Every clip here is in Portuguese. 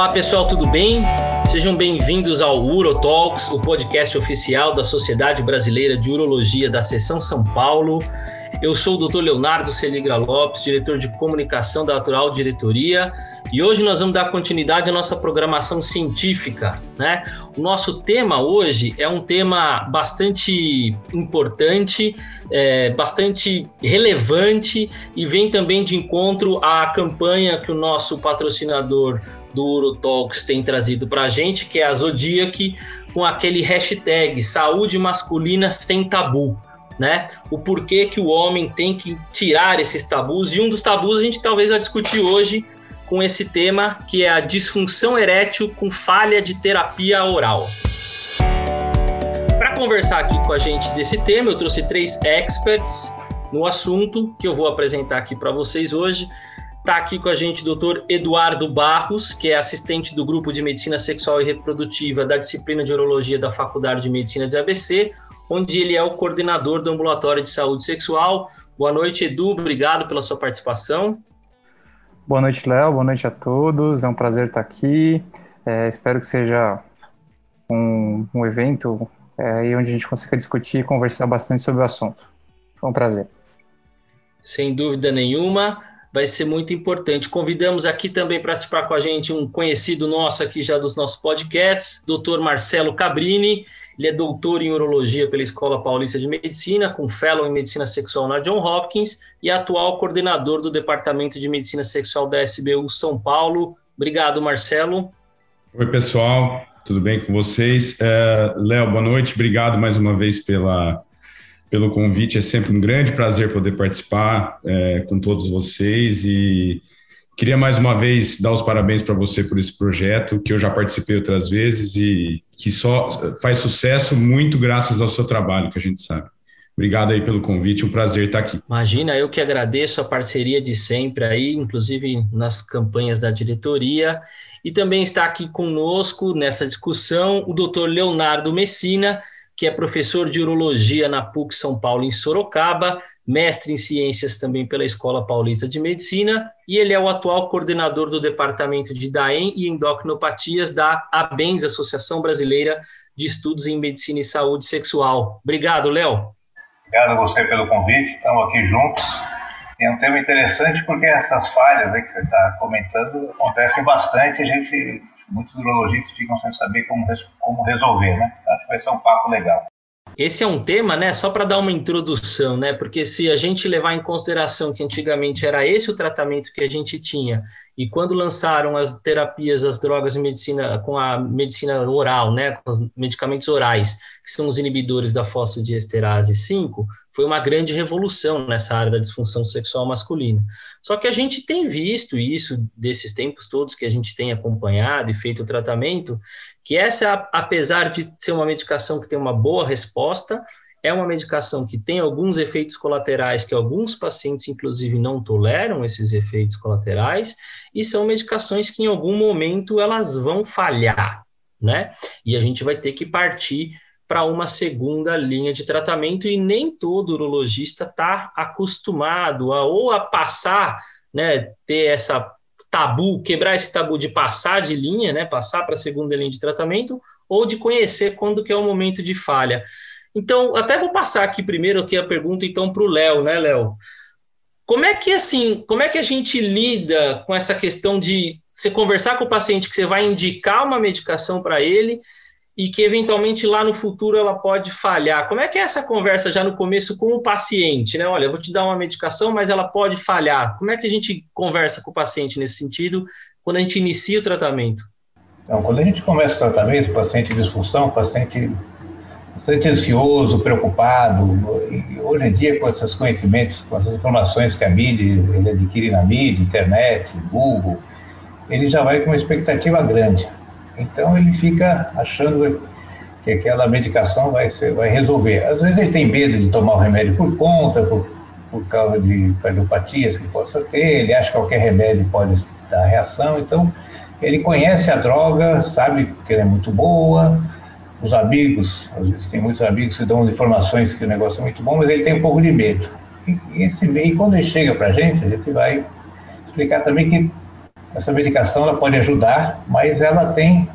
Olá pessoal, tudo bem? Sejam bem-vindos ao UroTalks, o podcast oficial da Sociedade Brasileira de Urologia da Seção São Paulo. Eu sou o Dr. Leonardo Celigra Lopes, diretor de comunicação da Natural Diretoria, e hoje nós vamos dar continuidade à nossa programação científica, né? O nosso tema hoje é um tema bastante importante, é, bastante relevante e vem também de encontro à campanha que o nosso patrocinador do Urotalks tem trazido para a gente, que é a Zodiac, com aquele hashtag Saúde Masculina Sem Tabu. Né? O porquê que o homem tem que tirar esses tabus, e um dos tabus a gente talvez vai discutir hoje com esse tema, que é a disfunção erétil com falha de terapia oral. Para conversar aqui com a gente desse tema, eu trouxe três experts no assunto que eu vou apresentar aqui para vocês hoje. Está aqui com a gente o Dr. Eduardo Barros, que é assistente do grupo de Medicina Sexual e Reprodutiva da disciplina de Urologia da Faculdade de Medicina de ABC, onde ele é o coordenador do Ambulatório de Saúde Sexual. Boa noite, Edu, obrigado pela sua participação. Boa noite, Léo, boa noite a todos, é um prazer estar aqui. É, espero que seja um, um evento é, onde a gente consiga discutir e conversar bastante sobre o assunto. Foi um prazer. Sem dúvida nenhuma vai ser muito importante. Convidamos aqui também para participar com a gente um conhecido nosso aqui já dos nossos podcasts, doutor Marcelo Cabrini. Ele é doutor em urologia pela Escola Paulista de Medicina, com fellow em medicina sexual na John Hopkins e atual coordenador do Departamento de Medicina Sexual da SBU São Paulo. Obrigado, Marcelo. Oi, pessoal. Tudo bem com vocês? É, Léo, boa noite. Obrigado mais uma vez pela pelo convite. É sempre um grande prazer poder participar é, com todos vocês e queria mais uma vez dar os parabéns para você por esse projeto que eu já participei outras vezes e que só faz sucesso muito graças ao seu trabalho, que a gente sabe. Obrigado aí pelo convite, um prazer estar aqui. Imagina, eu que agradeço a parceria de sempre aí, inclusive nas campanhas da diretoria. E também está aqui conosco nessa discussão o doutor Leonardo Messina, que é professor de urologia na PUC São Paulo, em Sorocaba, mestre em ciências também pela Escola Paulista de Medicina, e ele é o atual coordenador do Departamento de DAEM e Endocrinopatias da ABENS, Associação Brasileira de Estudos em Medicina e Saúde Sexual. Obrigado, Léo. Obrigado a você pelo convite, estamos aqui juntos. É um tema interessante porque essas falhas que você está comentando acontecem bastante, a gente muitos urologistas ficam sem saber como, como resolver, né? Acho que vai ser um papo legal. Esse é um tema, né, só para dar uma introdução, né, porque se a gente levar em consideração que antigamente era esse o tratamento que a gente tinha, e quando lançaram as terapias, as drogas de medicina, com a medicina oral, né, com os medicamentos orais, que são os inibidores da fosfodiesterase 5, foi uma grande revolução nessa área da disfunção sexual masculina. Só que a gente tem visto isso desses tempos todos que a gente tem acompanhado e feito o tratamento, que essa, apesar de ser uma medicação que tem uma boa resposta, é uma medicação que tem alguns efeitos colaterais que alguns pacientes, inclusive, não toleram esses efeitos colaterais, e são medicações que em algum momento elas vão falhar, né? E a gente vai ter que partir para uma segunda linha de tratamento e nem todo urologista está acostumado a ou a passar, né, ter essa tabu, quebrar esse tabu de passar de linha, né, passar para a segunda linha de tratamento, ou de conhecer quando que é o momento de falha. Então, até vou passar aqui primeiro aqui a pergunta então para o Léo, né, Léo? Como é que assim, como é que a gente lida com essa questão de você conversar com o paciente que você vai indicar uma medicação para ele e que eventualmente lá no futuro ela pode falhar. Como é que é essa conversa já no começo com o paciente, né? Olha, eu vou te dar uma medicação, mas ela pode falhar. Como é que a gente conversa com o paciente nesse sentido quando a gente inicia o tratamento? Então, quando a gente começa o tratamento, paciente disfunção, paciente bastante ansioso, preocupado, hoje em dia com esses conhecimentos, com as informações que a mídia ele adquire na mídia, internet, Google, ele já vai com uma expectativa grande. Então ele fica achando que aquela medicação vai, ser, vai resolver. Às vezes ele tem medo de tomar o remédio por conta, por, por causa de cardiopatias que possa ter, ele acha que qualquer remédio pode dar reação, então ele conhece a droga, sabe que ela é muito boa, os amigos, às vezes tem muitos amigos que dão informações que o negócio é muito bom, mas ele tem um pouco de medo. E, esse, e quando ele chega para a gente, a gente vai explicar também que essa medicação ela pode ajudar, mas ela tem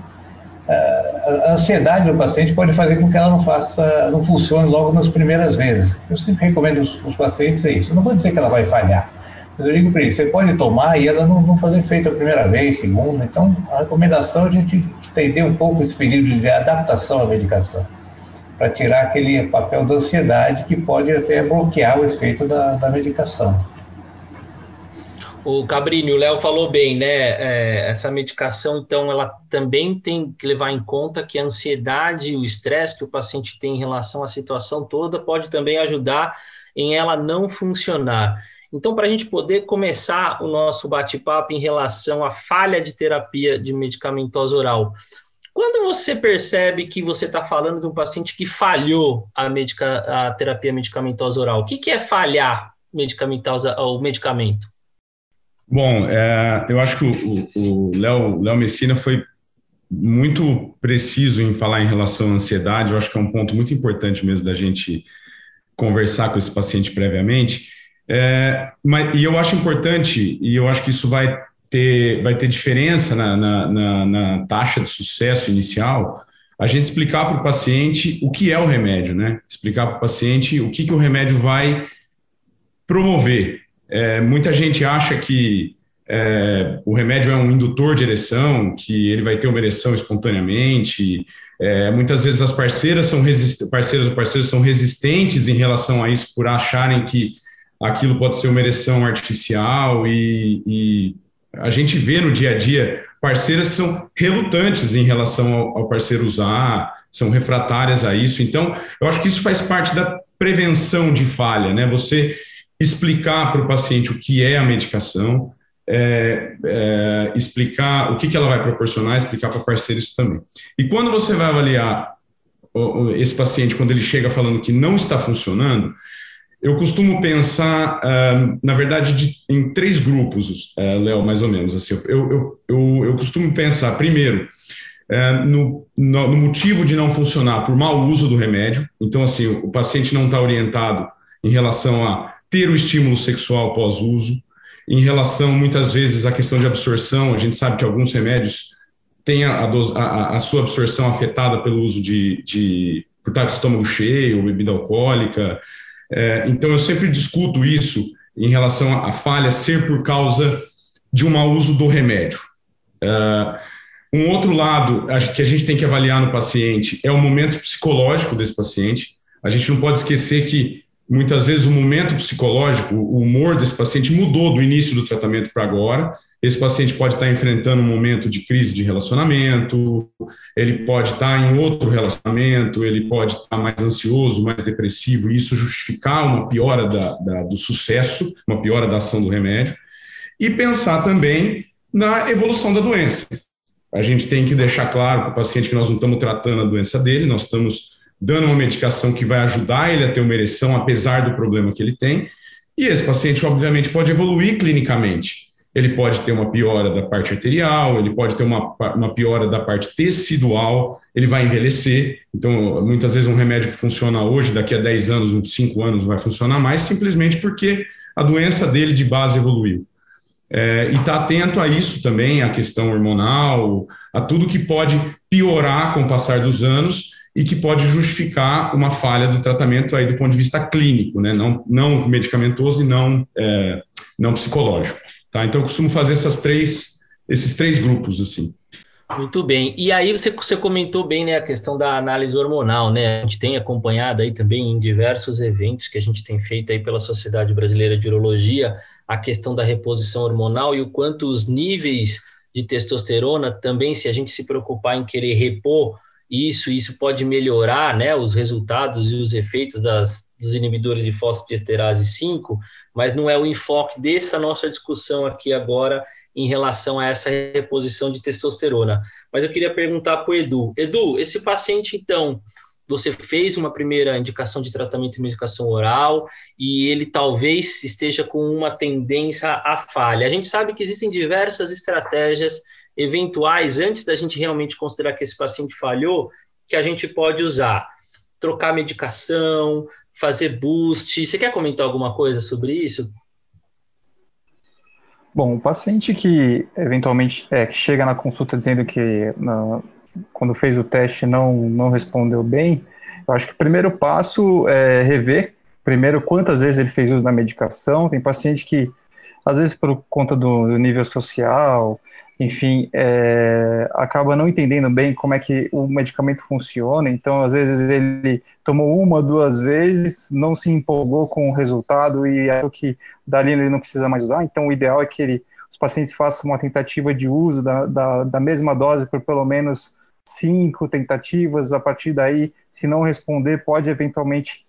a ansiedade do paciente pode fazer com que ela não faça, não funcione logo nas primeiras vezes. Eu sempre recomendo os, os pacientes é isso. Eu não vou dizer que ela vai falhar, mas eu digo para eles, você pode tomar e ela não, não fazer efeito a primeira vez, segunda. Então, a recomendação é a gente estender um pouco esse período de adaptação à medicação, para tirar aquele papel da ansiedade que pode até bloquear o efeito da, da medicação. O Cabrini, o Léo falou bem, né? É, essa medicação, então, ela também tem que levar em conta que a ansiedade e o estresse que o paciente tem em relação à situação toda pode também ajudar em ela não funcionar. Então, para a gente poder começar o nosso bate-papo em relação à falha de terapia de medicamentosa oral, quando você percebe que você está falando de um paciente que falhou a, medica, a terapia medicamentosa oral, o que, que é falhar medicamentosa, o medicamento? Bom, é, eu acho que o Léo Messina foi muito preciso em falar em relação à ansiedade. Eu acho que é um ponto muito importante mesmo da gente conversar com esse paciente previamente. É, mas, e eu acho importante, e eu acho que isso vai ter, vai ter diferença na, na, na, na taxa de sucesso inicial, a gente explicar para o paciente o que é o remédio, né? Explicar para o paciente o que, que o remédio vai promover, é, muita gente acha que é, o remédio é um indutor de ereção, que ele vai ter uma ereção espontaneamente. É, muitas vezes as parceiras são parceiras ou parceiros são resistentes em relação a isso por acharem que aquilo pode ser uma ereção artificial e, e a gente vê no dia a dia parceiras que são relutantes em relação ao, ao parceiro usar, são refratárias a isso. Então, eu acho que isso faz parte da prevenção de falha, né? Você explicar para o paciente o que é a medicação, é, é, explicar o que, que ela vai proporcionar, explicar para parceiro isso também. E quando você vai avaliar esse paciente, quando ele chega falando que não está funcionando, eu costumo pensar, na verdade, de, em três grupos, uh, Léo, mais ou menos. Assim, eu, eu, eu, eu costumo pensar, primeiro, no, no, no, motivo de não funcionar por mau uso do remédio. Então, assim, o, o paciente não está orientado em relação a ter o estímulo sexual pós-uso. Em relação, muitas vezes, à questão de absorção, a gente sabe que alguns remédios têm a, a, a sua absorção afetada pelo uso de, de por estar de estômago cheio, bebida alcoólica. É, então, eu sempre discuto isso em relação à falha ser por causa de um mau uso do remédio. É, um outro lado que a gente tem que avaliar no paciente é o momento psicológico desse paciente. A gente não pode esquecer que Muitas vezes o momento psicológico, o humor desse paciente mudou do início do tratamento para agora. Esse paciente pode estar enfrentando um momento de crise de relacionamento, ele pode estar em outro relacionamento, ele pode estar mais ansioso, mais depressivo, e isso justificar uma piora da, da, do sucesso, uma piora da ação do remédio. E pensar também na evolução da doença. A gente tem que deixar claro para o paciente que nós não estamos tratando a doença dele, nós estamos dando uma medicação que vai ajudar ele a ter uma ereção, apesar do problema que ele tem. E esse paciente, obviamente, pode evoluir clinicamente. Ele pode ter uma piora da parte arterial, ele pode ter uma, uma piora da parte tecidual, ele vai envelhecer. Então, muitas vezes, um remédio que funciona hoje, daqui a 10 anos, uns 5 anos, vai funcionar mais, simplesmente porque a doença dele de base evoluiu. É, e está atento a isso também, a questão hormonal, a tudo que pode piorar com o passar dos anos e que pode justificar uma falha do tratamento aí do ponto de vista clínico, né? não, não medicamentoso e não, é, não psicológico. Tá? Então, eu costumo fazer essas três, esses três grupos. assim. Muito bem. E aí você, você comentou bem né, a questão da análise hormonal, né? A gente tem acompanhado aí também em diversos eventos que a gente tem feito aí pela Sociedade Brasileira de Urologia a questão da reposição hormonal e o quanto os níveis de testosterona também, se a gente se preocupar em querer repor isso, isso pode melhorar né, os resultados e os efeitos das, dos inibidores de fosfodiesterase 5, mas não é o enfoque dessa nossa discussão aqui agora em relação a essa reposição de testosterona. Mas eu queria perguntar para o Edu. Edu, esse paciente, então, você fez uma primeira indicação de tratamento de medicação oral e ele talvez esteja com uma tendência à falha. A gente sabe que existem diversas estratégias eventuais, antes da gente realmente considerar que esse paciente falhou, que a gente pode usar. Trocar medicação, fazer boost. Você quer comentar alguma coisa sobre isso? Bom, o paciente que eventualmente é, que chega na consulta dizendo que na, quando fez o teste não, não respondeu bem, eu acho que o primeiro passo é rever, primeiro, quantas vezes ele fez uso da medicação. Tem paciente que, às vezes, por conta do, nível social, enfim, é, acaba não entendendo bem como é que o medicamento funciona, então às vezes ele tomou uma, duas vezes, não se empolgou com o resultado e achou que dali ele não precisa mais usar, então o ideal é que ele, os pacientes façam uma tentativa de uso da, da, da mesma dose por pelo menos cinco tentativas, a partir daí, se não responder, pode eventualmente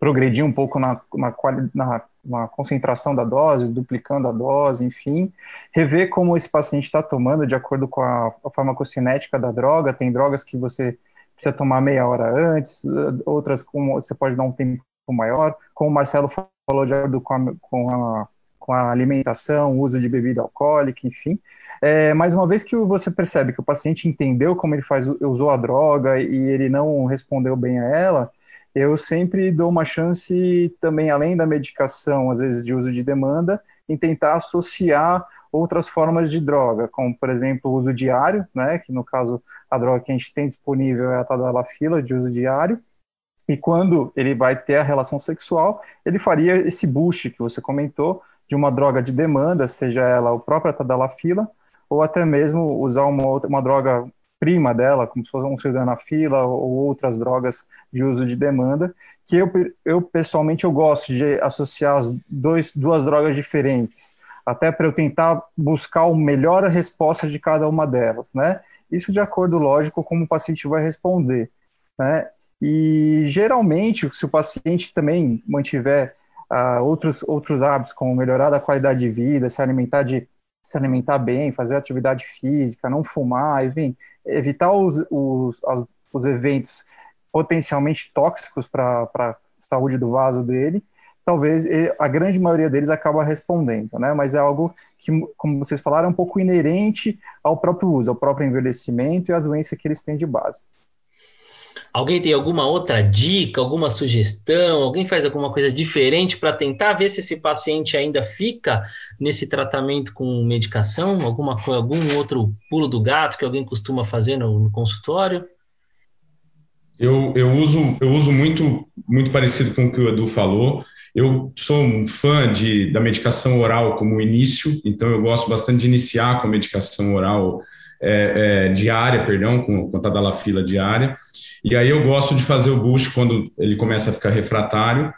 progredir um pouco na, na, na, na concentração da dose, duplicando a dose, enfim, rever como esse paciente está tomando de acordo com a, a farmacocinética da droga, tem drogas que você precisa tomar meia hora antes, outras você pode dar um tempo maior, como o Marcelo falou de acordo com a, com a, com a alimentação, uso de bebida alcoólica, enfim, é, mas uma vez que você percebe que o paciente entendeu como ele faz, usou a droga e ele não respondeu bem a ela, eu sempre dou uma chance também, além da medicação, às vezes de uso de demanda, em tentar associar outras formas de droga, como, por exemplo, o uso diário, né, que no caso a droga que a gente tem disponível é a tadalafila de uso diário, e quando ele vai ter a relação sexual, ele faria esse boost que você comentou, de uma droga de demanda, seja ela o próprio tadalafila, ou até mesmo usar uma, outra, uma droga prima dela, como se fosse um sildenafila ou outras drogas de uso de demanda, que eu, eu pessoalmente eu gosto de associar as dois, duas drogas diferentes, até para eu tentar buscar a melhor resposta de cada uma delas, né? Isso de acordo, lógico, como o paciente vai responder, né? E geralmente, se o paciente também mantiver uh, outros, outros hábitos, como melhorar a qualidade de vida, se alimentar de se alimentar bem, fazer atividade física, não fumar, enfim, evitar os, os, os eventos potencialmente tóxicos para a saúde do vaso dele, talvez a grande maioria deles acaba respondendo, né? Mas é algo que, como vocês falaram, é um pouco inerente ao próprio uso, ao próprio envelhecimento e à doença que eles têm de base. Alguém tem alguma outra dica, alguma sugestão? Alguém faz alguma coisa diferente para tentar ver se esse paciente ainda fica nesse tratamento com medicação? Alguma, algum outro pulo do gato que alguém costuma fazer no, no consultório? Eu, eu, uso, eu uso muito, muito parecido com o que o Edu falou. Eu sou um fã de, da medicação oral como início, então eu gosto bastante de iniciar com medicação oral é, é, diária, perdão, com, com a tadalafila diária. E aí eu gosto de fazer o boost quando ele começa a ficar refratário.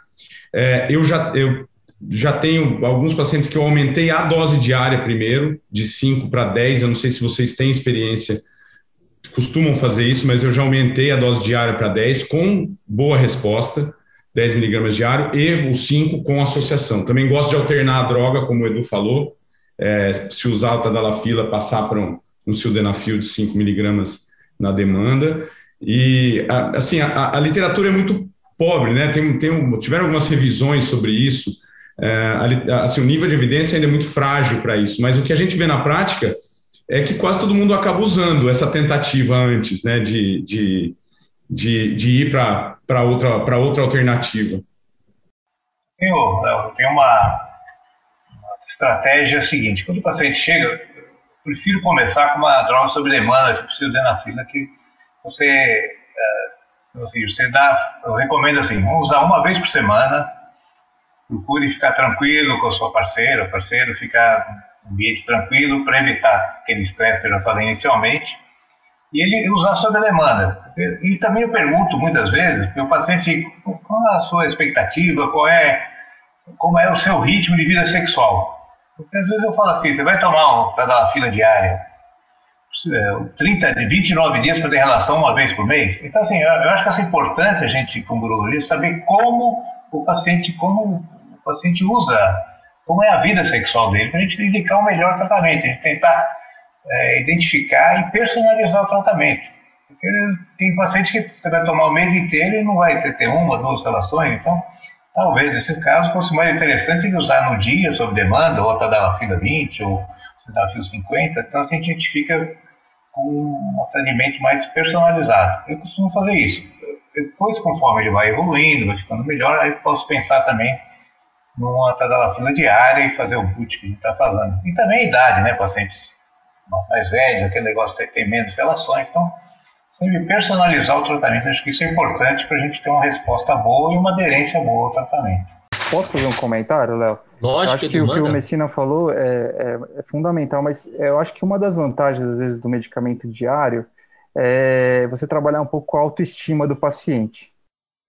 É, eu, já, eu já tenho alguns pacientes que eu aumentei a dose diária primeiro, de 5 para 10. Eu não sei se vocês têm experiência, costumam fazer isso, mas eu já aumentei a dose diária para 10 com boa resposta, 10 miligramas diário, e o 5 com associação. Também gosto de alternar a droga, como o Edu falou, é, se usar o Tadalafila, passar para um, um sildenafil de 5 miligramas na demanda. E, assim, a, a literatura é muito pobre, né? Tem, tem, tiveram algumas revisões sobre isso. É, assim, o nível de evidência ainda é muito frágil para isso, mas o que a gente vê na prática é que quase todo mundo acaba usando essa tentativa antes, né, de, de, de, de ir para outra, outra alternativa. Tem, tem uma, uma estratégia seguinte: quando o paciente chega, eu prefiro começar com uma droga sob demanda, tipo sildenafila, que você, uh, assim, você dá, eu recomendo assim, usar uma vez por semana, procure ficar tranquilo com a sua parceira, parceiro, ficar um ambiente tranquilo para evitar aquele estresse que eu já falei inicialmente, e ele usar sob a demanda. E, também eu pergunto muitas vezes, meu paciente, qual é a sua expectativa, qual é, como é o seu ritmo de vida sexual? Porque às vezes eu falo assim, você vai tomar um, para dar uma fila diária, 30, de 29 dias para ter relação uma vez por mês. Então, assim, eu, acho que essa importância, a gente, como urologista, saber como o paciente, como o paciente usa, como é a vida sexual dele, para a gente indicar o melhor tratamento, a gente tentar é, identificar e personalizar o tratamento. Porque tem paciente que você vai tomar o mês inteiro e não vai ter, ter uma, duas relações, então talvez nesses casos fosse mais interessante ele usar no dia, sob demanda, ou até dar fila 20, ou você dá fio 50, então assim, a gente fica com um atendimento mais personalizado. Eu costumo fazer isso. Depois, conforme ele vai evoluindo, vai ficando melhor, aí posso pensar também numa tadalafila diária e fazer o boot que a gente está falando. E também a idade, né? Pacientes mais velhos, aquele negócio tem, tem menos relações. Então, sempre personalizar o tratamento, acho que isso é importante para a gente ter uma resposta boa e uma aderência boa ao tratamento. Posso fazer um comentário, Léo? Lógico acho que, que o que o Messina falou é, é, é, fundamental, mas eu acho que uma das vantagens, às vezes, do medicamento diário é você trabalhar um pouco com a autoestima do paciente.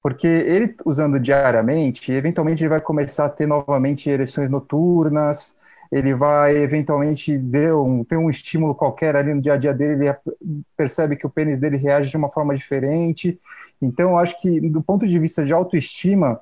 Porque ele, usando diariamente, eventualmente ele vai começar a ter novamente ereções noturnas, ele vai eventualmente ver um, ter um estímulo qualquer ali no dia a dia dele, ele percebe que o pênis dele reage de uma forma diferente. Então, eu acho que, do ponto de vista de autoestima,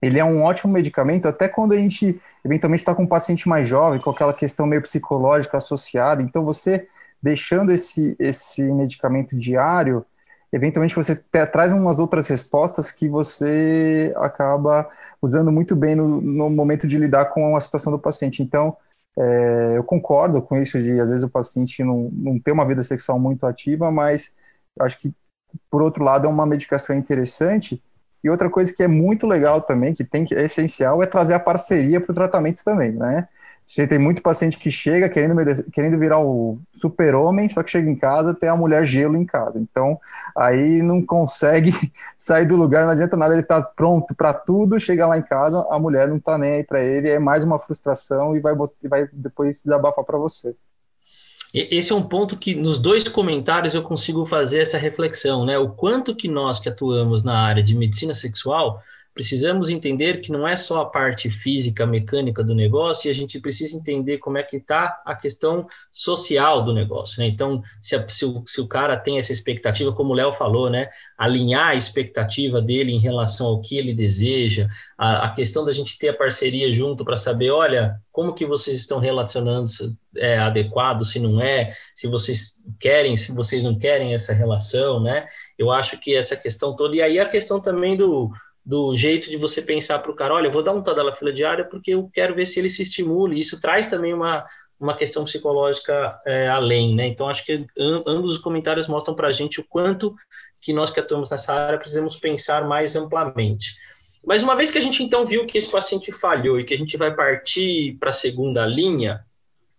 ele é um ótimo medicamento, até quando a gente eventualmente está com um paciente mais jovem, com aquela questão meio psicológica associada. Então, você deixando esse, esse medicamento diário, eventualmente você te, traz umas outras respostas que você acaba usando muito bem no, no momento de lidar com a situação do paciente. Então, é, eu concordo com isso de, às vezes, o paciente não, não ter uma vida sexual muito ativa, mas acho que, por outro lado, é uma medicação interessante e outra coisa que é muito legal também, que tem que é essencial, é trazer a parceria para o tratamento também, né? Você tem muito paciente que chega querendo, querendo virar o super-homem, só que chega em casa tem a mulher gelo em casa. Então, aí não consegue sair do lugar, não adianta nada, ele tá pronto para tudo, chega lá em casa, a mulher não tá nem aí para ele, é mais uma frustração e vai, vai depois desabafar para você. Esse é um ponto que nos dois comentários eu consigo fazer essa reflexão, né? O quanto que nós que atuamos na área de medicina sexual precisamos entender que não é só a parte física, mecânica do negócio, e a gente precisa entender como é que está a questão social do negócio, né? Então, se, a, se, o, se, o, cara tem essa expectativa, como o Léo falou, né? Alinhar a expectativa dele em relação ao que ele deseja, a, a questão da gente ter a parceria junto para saber, olha, como que vocês estão relacionando, é adequado, se não é, se vocês querem, se vocês não querem essa relação, né? Eu acho que essa questão toda, e aí a questão também do do jeito de você pensar para o cara, olha, eu vou dar um tadala fila diária porque eu quero ver se ele se estimule. Isso traz também uma, uma questão psicológica é, além, né? Então, acho que ambos os comentários mostram para a gente o quanto que nós que atuamos nessa área precisamos pensar mais amplamente. Mas uma vez que a gente então viu que esse paciente falhou e que a gente vai partir para a segunda linha,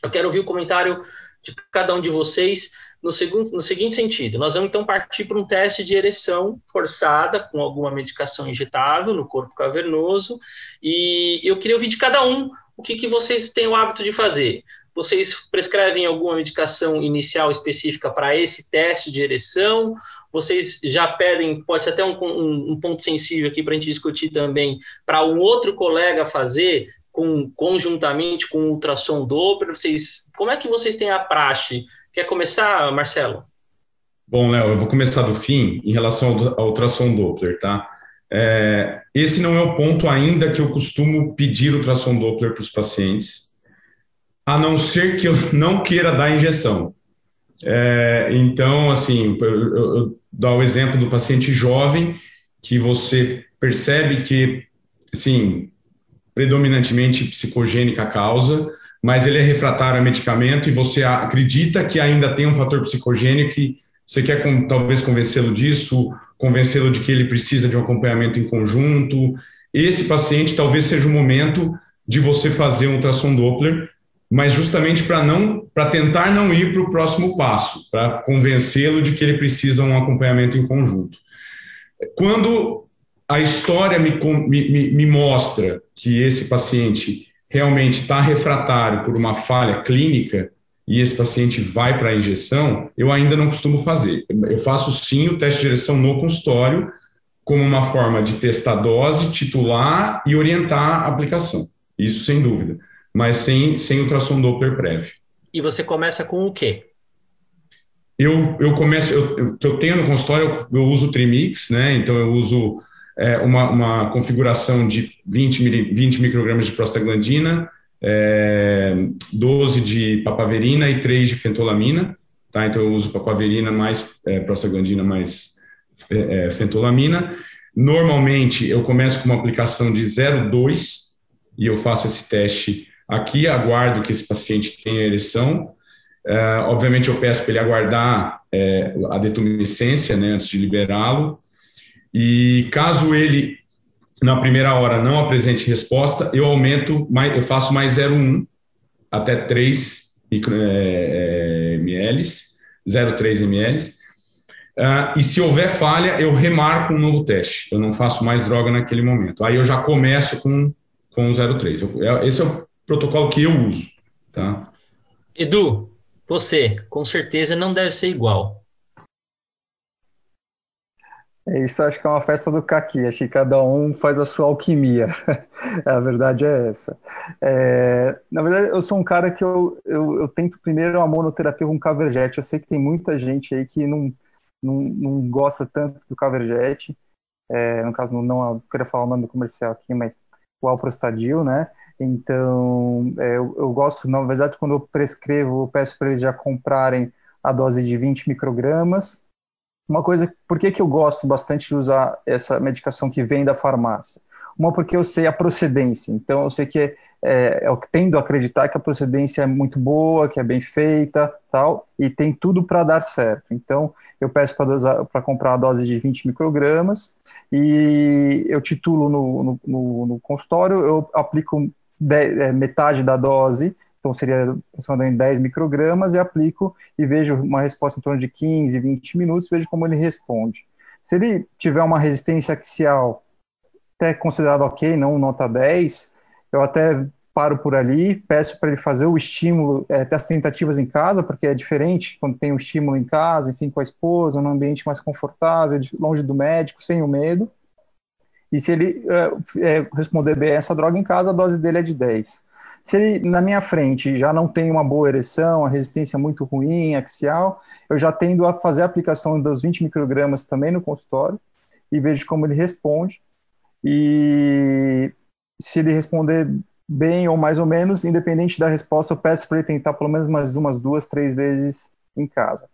eu quero ouvir o comentário de cada um de vocês no, segundo, no seguinte sentido: nós vamos então partir para um teste de ereção forçada com alguma medicação injetável no corpo cavernoso, e eu queria ouvir de cada um o que, que vocês têm o hábito de fazer. Vocês prescrevem alguma medicação inicial específica para esse teste de ereção? Vocês já pedem, pode ser até um, um, um ponto sensível aqui para a gente discutir também, para um outro colega fazer com, conjuntamente com o ultrassom Doppler? Vocês, como é que vocês têm a praxe Quer começar, Marcelo? Bom, Léo, eu vou começar do fim em relação ao, ultrassom Doppler, tá? É, esse não é o ponto ainda que eu costumo pedir ultrassom Doppler para os pacientes, a não ser que eu não queira dar injeção. É, então, assim, eu, eu, eu dou o exemplo do paciente jovem, que você percebe que, assim, predominantemente psicogênica causa, mas ele é refratário a medicamento e você acredita que ainda tem um fator psicogênico que você quer talvez convencê-lo disso, convencê-lo de que ele precisa de um acompanhamento em conjunto. Esse paciente talvez seja o momento de você fazer um ultrassom Doppler, mas justamente para não, para tentar não ir para o próximo passo, para convencê-lo de que ele precisa de um acompanhamento em conjunto. Quando a história me, me, me mostra que esse paciente realmente está refratário por uma falha clínica e esse paciente vai para a injeção, eu ainda não costumo fazer. Eu faço sim o teste de direção no consultório, como uma forma de testar dose, titular e orientar a aplicação. Isso sem dúvida, mas sem, sem ultrassom Doppler prévio. E você começa com o quê? Eu, eu começo, eu, eu, eu tenho no consultório, eu, eu uso o Trimix, né? Então eu uso é, uma, uma, configuração de 20, 20 microgramas de prostaglandina, é, 12 de papaverina e 3 de fentolamina. Tá? Então, eu uso papaverina mais é, prostaglandina mais é, é fentolamina. Normalmente, eu começo com uma aplicação de 0,2 e eu faço esse teste aqui, aguardo que esse paciente tenha ereção. É, obviamente, eu peço para ele aguardar é, a detumescência né, antes de liberá-lo. E caso ele na primeira hora não apresente resposta, eu aumento, mais, eu faço mais 0,1 até 3 micro, é, ml, 0,3 ml. Uh, e se houver falha, eu remarco um novo teste. Eu não faço mais droga naquele momento. Aí eu já começo com, com o 0,3. É, esse é o protocolo que eu uso. Tá? Edu, você, com certeza não deve ser igual. É isso, acho que é uma festa do caqui, acho que cada um faz a sua alquimia. a verdade é essa. É, na verdade, eu sou um cara que eu, eu, eu tento primeiro a monoterapia com caverjete. Eu sei que tem muita gente aí que não, não, não gosta tanto do caverjete. É, no caso, não, não queria falar o nome do comercial aqui, mas o Alprostadil, né? Então, é, eu, eu, gosto, na verdade, quando eu prescrevo, eu peço para eles já comprarem a dose de 20 microgramas, uma coisa, por que, que eu gosto bastante de usar essa medicação que vem da farmácia? Uma, porque eu sei a procedência, então eu sei que é, é, eu tendo a acreditar que a procedência é muito boa, que é bem feita, tal, e tem tudo para dar certo. Então, eu peço para comprar a dose de 20 microgramas e eu titulo no, no, no, no consultório, eu aplico de, é, metade da dose então seria aproximadamente 10 microgramas, e aplico e vejo uma resposta em torno de 15, 20 minutos, vejo como ele responde. Se ele tiver uma resistência axial até considerado ok, não nota 10, eu até paro por ali, peço para ele fazer o estímulo, é, ter as tentativas em casa, porque é diferente quando tem o um estímulo em casa, enfim, com a esposa, num ambiente mais confortável, longe do médico, sem o medo. E se ele é, é, responder bem essa droga em casa, a dose dele é de 10. Se ele na minha frente já não tem uma boa ereção, a resistência muito ruim, axial, eu já tendo a fazer a aplicação dos 20 microgramas também no consultório e vejo como ele responde. E se ele responder bem ou mais ou menos, independente da resposta, eu peço para ele tentar pelo menos mais umas duas, três vezes em casa.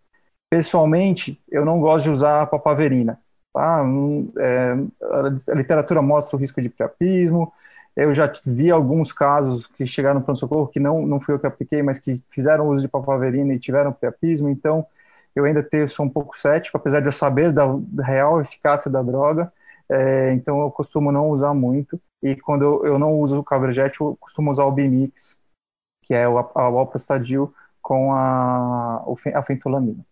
Pessoalmente, eu não gosto de usar a papaverina. Tá? É, a literatura mostra o risco de priapismo, eu já vi alguns casos que chegaram no pronto-socorro que não, não fui eu que apliquei, mas que fizeram uso de papaverina e tiveram priapismo, então eu ainda tenho, sou um pouco cético, apesar de eu saber da, da real eficácia da droga, é, então eu costumo não usar muito, e quando eu, eu não uso o Caverjet, eu costumo usar o Bimix, que é o, o Alprostadil com a, a fentolamina.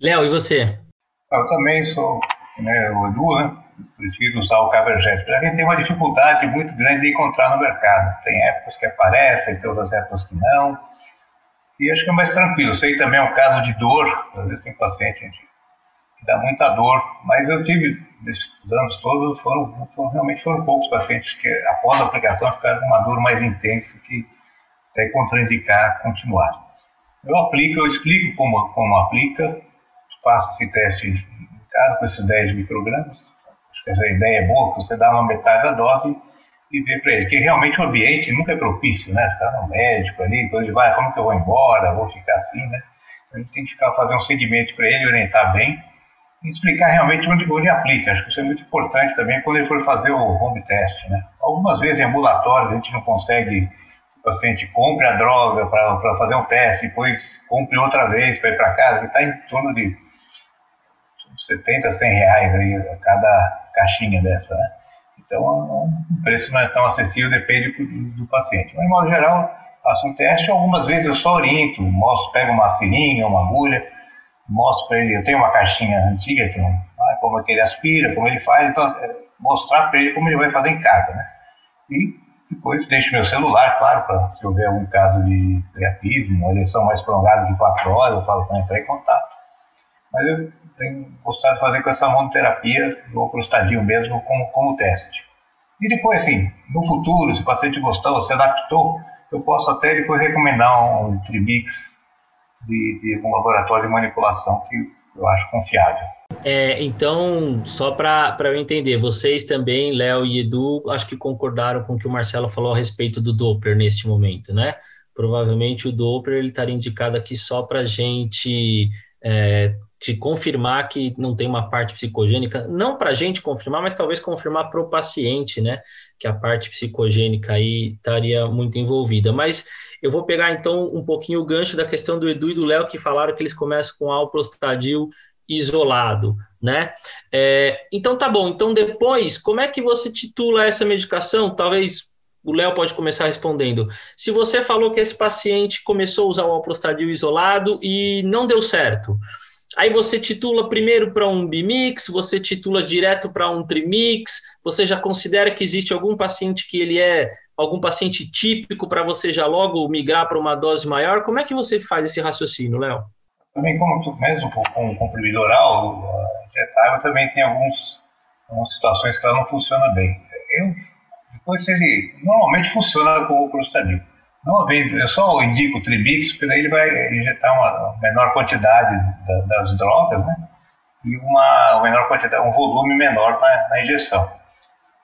Léo, e você? Eu também sou né, o né? prefiro usar o Caverjet. A gente tem uma dificuldade muito grande de encontrar no mercado. Tem épocas que aparecem, tem outras épocas que não. E acho que é mais tranquilo. Sei também é um caso de dor. Às vezes tem paciente que dá muita dor. Mas eu tive, nesses anos todos, foram, foram, realmente foram poucos pacientes que, após a aplicação, ficaram com uma dor mais intensa que até contraindicar continuar. Eu aplico, eu explico como, como aplica, faço esse teste casa com esses 10 microgramas Quer dizer, a ideia é boa, você dá uma metade da dose e vê para ele. Porque realmente o ambiente nunca é propício, né? Você está no médico ali, depois ele vai, como que eu vou embora, vou ficar assim, né? A gente tem que ficar, fazer um segmento para ele, orientar bem e explicar realmente onde, onde aplica. Acho que isso é muito importante também quando ele for fazer o home test, né? Algumas vezes em ambulatórios a gente não consegue o paciente compre a droga para fazer um teste, depois compre outra vez para ir para casa, está em torno de 70, 100 reais aí cada caixinha dessa, né? Então, o preço não é tão acessível, depende do, paciente. Mas, de modo geral, faço um teste, algumas vezes eu só oriento, mostro, pego uma seringa, uma agulha, mostro para ele, eu tenho uma caixinha antiga, que não, como é que ele aspira, como ele faz, então, é, mostrar para ele como ele vai fazer em casa, né? E depois deixo meu celular, claro, para se houver algum caso de priapismo, uma eleição mais prolongada de quatro horas, eu falo para entrar em contato. Mas eu tenho gostado de fazer com essa monoterapia do prostadio mesmo como, como teste. E depois, assim, no futuro, se o paciente gostou, se adaptou, eu posso até depois recomendar um Tribix de, de um laboratório de manipulação que eu acho confiável. É, então, só para eu entender, vocês também, Léo e Edu, acho que concordaram com o que o Marcelo falou a respeito do Doppler neste momento, né? Provavelmente o Doppler ele estaria indicado aqui só para gente é, de confirmar que não tem uma parte psicogênica, não para a gente confirmar, mas talvez confirmar para o paciente, né, que a parte psicogênica aí estaria muito envolvida. Mas eu vou pegar então um pouquinho o gancho da questão do Edu e do Léo, que falaram que eles começam com alprostadil isolado. né? É, então tá bom. Então depois, como é que você titula essa medicação? Talvez o Léo pode começar respondendo. Se você falou que esse paciente começou a usar o alprostadil isolado e não deu certo, aí você titula primeiro para um bimix, você titula direto para um trimix, você já considera que existe algum paciente que ele é algum paciente típico para você já logo migrar para uma dose maior? Como é que você faz esse raciocínio, Léo? Também, como mesmo com comprimido oral, injetável, também tem alguns, algumas situações que ela não funciona bem. Eu, depois ele normalmente funciona com o prostadil. Não eu só indico o Tribix, porque daí ele vai injetar uma menor quantidade da, das drogas, né? E uma, uma menor quantidade, um volume menor na, na injeção.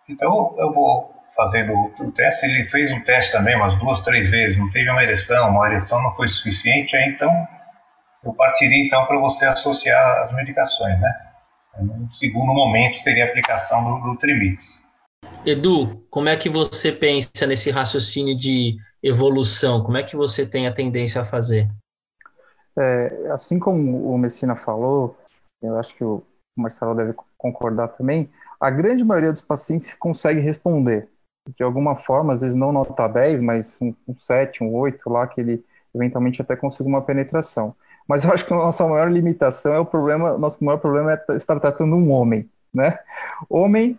Então eu vou fazendo o teste, ele fez um teste também umas duas, três vezes, não teve uma ereção, uma ereção não foi suficiente, aí então eu partiria então para você associar as medicações, né? No segundo momento seria a aplicação do, do Trimix. Edu, como é que você pensa nesse raciocínio de evolução? Como é que você tem a tendência a fazer? É, assim como o Messina falou, eu acho que o Marcelo deve concordar também, a grande maioria dos pacientes consegue responder de alguma forma, às vezes não nota 10, mas um, um 7, um 8 lá, que ele eventualmente até consiga uma penetração. Mas eu acho que a nossa maior limitação é o problema, nosso maior problema é estar tratando um homem, né? Homem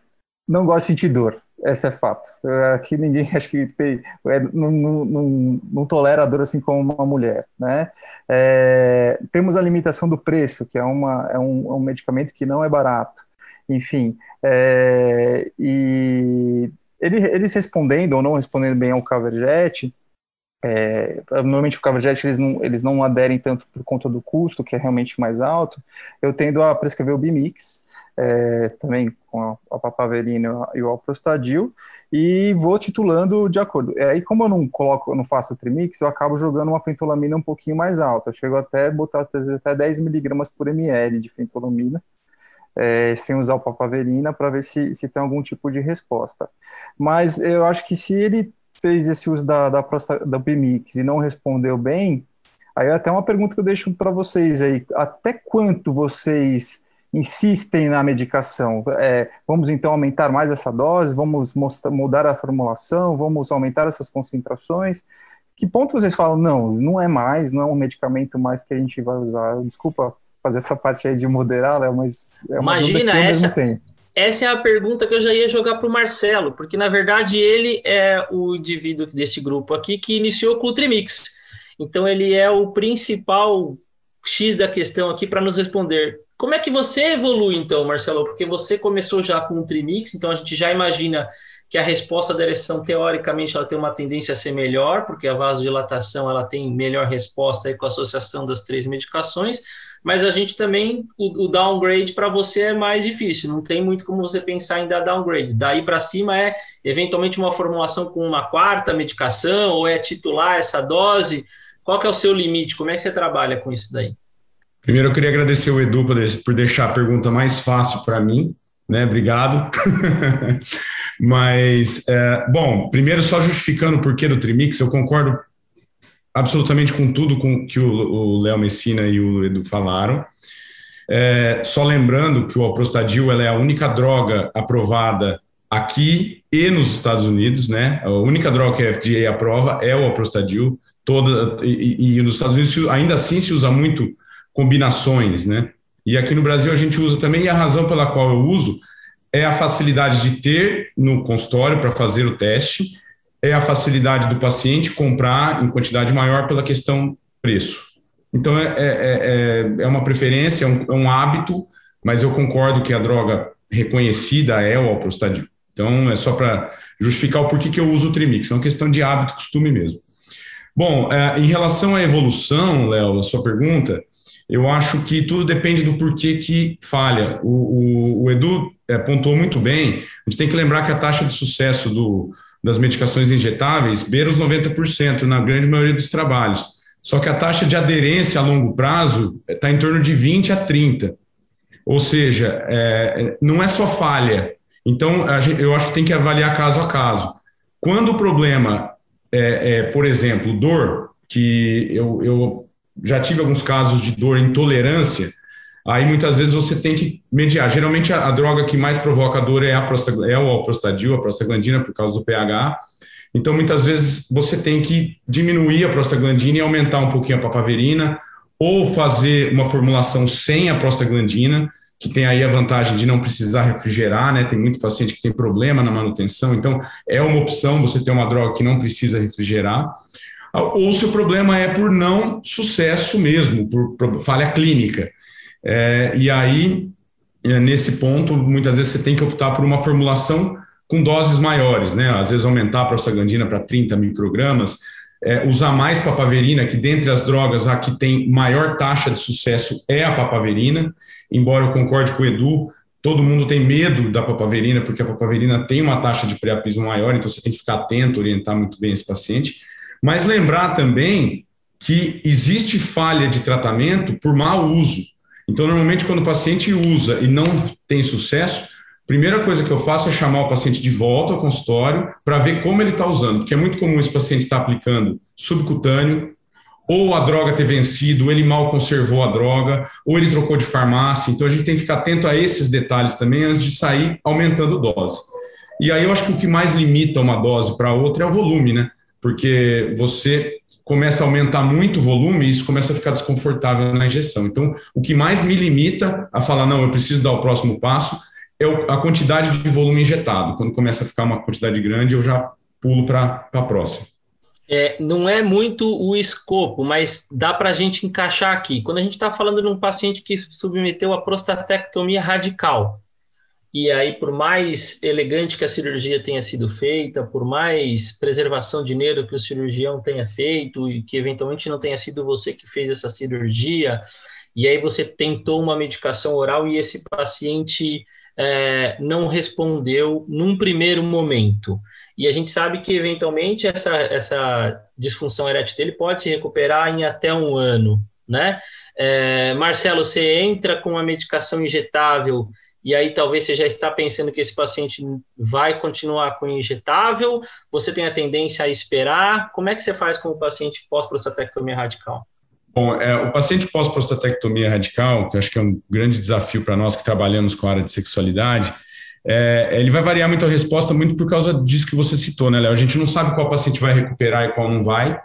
não gosta de sentir dor, esse é fato. Aqui ninguém acho que tem, é, não, não, não, não, tolera a dor assim como uma mulher, né? É, temos a limitação do preço, que é, uma, é, um, é um medicamento que não é barato. Enfim, é, e ele, eles respondendo ou não respondendo bem ao Coverjet, é, normalmente o Coverjet eles não, eles não aderem tanto por conta do custo, que é realmente mais alto, eu tendo a prescrever o Bimix, é, também com a, papaverina e o alprostadil, e vou titulando de acordo. É, aí, como eu não coloco, não faço o trimix, eu acabo jogando uma fentolamina um pouquinho mais alta. Eu chego até botar até 10 miligramas por ml de fentolamina, é, sem usar o papaverina para ver se, se tem algum tipo de resposta. Mas eu acho que se ele fez esse uso da, da, da PMIX e não respondeu bem, aí é até uma pergunta que eu deixo para vocês aí, até quanto vocês insistem na medicação? É, vamos então aumentar mais essa dose? Vamos mostrar, mudar a formulação? Vamos aumentar essas concentrações? Que ponto vocês falam, não, não é mais, não é um medicamento mais que a gente vai usar? Desculpa fazer essa parte aí de moderar, Léo, mas é uma Imagina essa, essa é a pergunta que eu já ia jogar para o Marcelo, porque na verdade ele é o indivíduo desse grupo aqui que iniciou com o Trimix. Então ele é o principal X da questão aqui para nos responder. Como é que você evolui então, Marcelo? Porque você começou já com o Trimix, então a gente já imagina que a resposta da ereção, teoricamente, ela tem uma tendência a ser melhor, porque a vasodilatação ela tem melhor resposta com a associação das três medicações, mas a gente também, o, o downgrade para você é mais difícil, não tem muito como você pensar em dar downgrade. Daí para cima é, eventualmente, uma formulação com uma quarta medicação, ou é titular essa dose, qual que é o seu limite, como é que você trabalha com isso daí? Primeiro, eu queria agradecer o Edu por deixar a pergunta mais fácil para mim, né? Obrigado. Mas, é, bom, primeiro, só justificando o porquê do Trimix, eu concordo absolutamente com tudo com que o Léo Messina e o Edu falaram. É, só lembrando que o alprostadil é a única droga aprovada aqui e nos Estados Unidos, né? A única droga que a FDA aprova é o alprostadil. Toda e, e nos Estados Unidos ainda assim se usa muito combinações, né? E aqui no Brasil a gente usa também, e a razão pela qual eu uso é a facilidade de ter no consultório para fazer o teste, é a facilidade do paciente comprar em quantidade maior pela questão preço. Então, é, é, é, é uma preferência, é um, é um, hábito, mas eu concordo que a droga reconhecida é o alprostadil. Então, é só para justificar o porquê que eu uso o Trimix, é uma questão de hábito, costume mesmo. Bom, é, em relação à evolução, Léo, a sua pergunta, eu acho que tudo depende do porquê que falha. O, o, o Edu é, apontou muito bem, a gente tem que lembrar que a taxa de sucesso do, das medicações injetáveis beira os 90% na grande maioria dos trabalhos. Só que a taxa de aderência a longo prazo está em torno de 20 a 30. Ou seja, é, não é só falha. Então, eu acho que tem que avaliar caso a caso. Quando o problema é, é por exemplo, dor, que eu, eu já tive alguns casos de dor intolerância, aí muitas vezes você tem que mediar. Geralmente a, a droga que mais provoca dor é, a é o alprostadil, a prostaglandina, por causa do pH. Então, muitas vezes você tem que diminuir a prostaglandina e aumentar um pouquinho a papaverina, ou fazer uma formulação sem a prostaglandina, que tem aí a vantagem de não precisar refrigerar, né? Tem muito paciente que tem problema na manutenção, então é uma opção você ter uma droga que não precisa refrigerar. Ou se o problema é por não sucesso mesmo, por, falha clínica. É, e aí, é, nesse ponto, muitas vezes você tem que optar por uma formulação com doses maiores, né? Às vezes aumentar a prostaglandina para 30 microgramas, é, usar mais papaverina, que dentre as drogas a que tem maior taxa de sucesso é a papaverina, embora eu concorde com o Edu, todo mundo tem medo da papaverina, porque a papaverina tem uma taxa de priapismo maior, então você tem que ficar atento, orientar muito bem esse paciente. Mas lembrar também que existe falha de tratamento por mau uso. Então, normalmente, quando o paciente usa e não tem sucesso, Primeira coisa que eu faço é chamar o paciente de volta ao consultório para ver como ele está usando, porque é muito comum esse paciente estar tá aplicando subcutâneo, ou a droga ter vencido, ou ele mal conservou a droga, ou ele trocou de farmácia. Então a gente tem que ficar atento a esses detalhes também antes de sair aumentando dose. E aí eu acho que o que mais limita uma dose para outra é o volume, né? Porque você começa a aumentar muito o volume e isso começa a ficar desconfortável na injeção. Então, o que mais me limita a falar, não, eu preciso dar o próximo passo, é a quantidade de volume injetado. Quando começa a ficar uma quantidade grande, eu já pulo para a próxima. É, não é muito o escopo, mas dá para a gente encaixar aqui. Quando a gente está falando de um paciente que submeteu a prostatectomia radical, e aí, por mais elegante que a cirurgia tenha sido feita, por mais preservação de dinheiro que o cirurgião tenha feito, e que eventualmente não tenha sido você que fez essa cirurgia, e aí você tentou uma medicação oral e esse paciente é, não respondeu num primeiro momento. E a gente sabe que, eventualmente, essa, essa disfunção erétil dele pode se recuperar em até um ano, né? É, Marcelo, você entra com a medicação injetável e aí talvez você já está pensando que esse paciente vai continuar com injetável, você tem a tendência a esperar, como é que você faz com o paciente pós-prostatectomia radical? Bom, é, o paciente pós-prostatectomia radical, que eu acho que é um grande desafio para nós que trabalhamos com a área de sexualidade, é, ele vai variar muito a resposta, muito por causa disso que você citou, né, Léo? A gente não sabe qual paciente vai recuperar e qual não vai.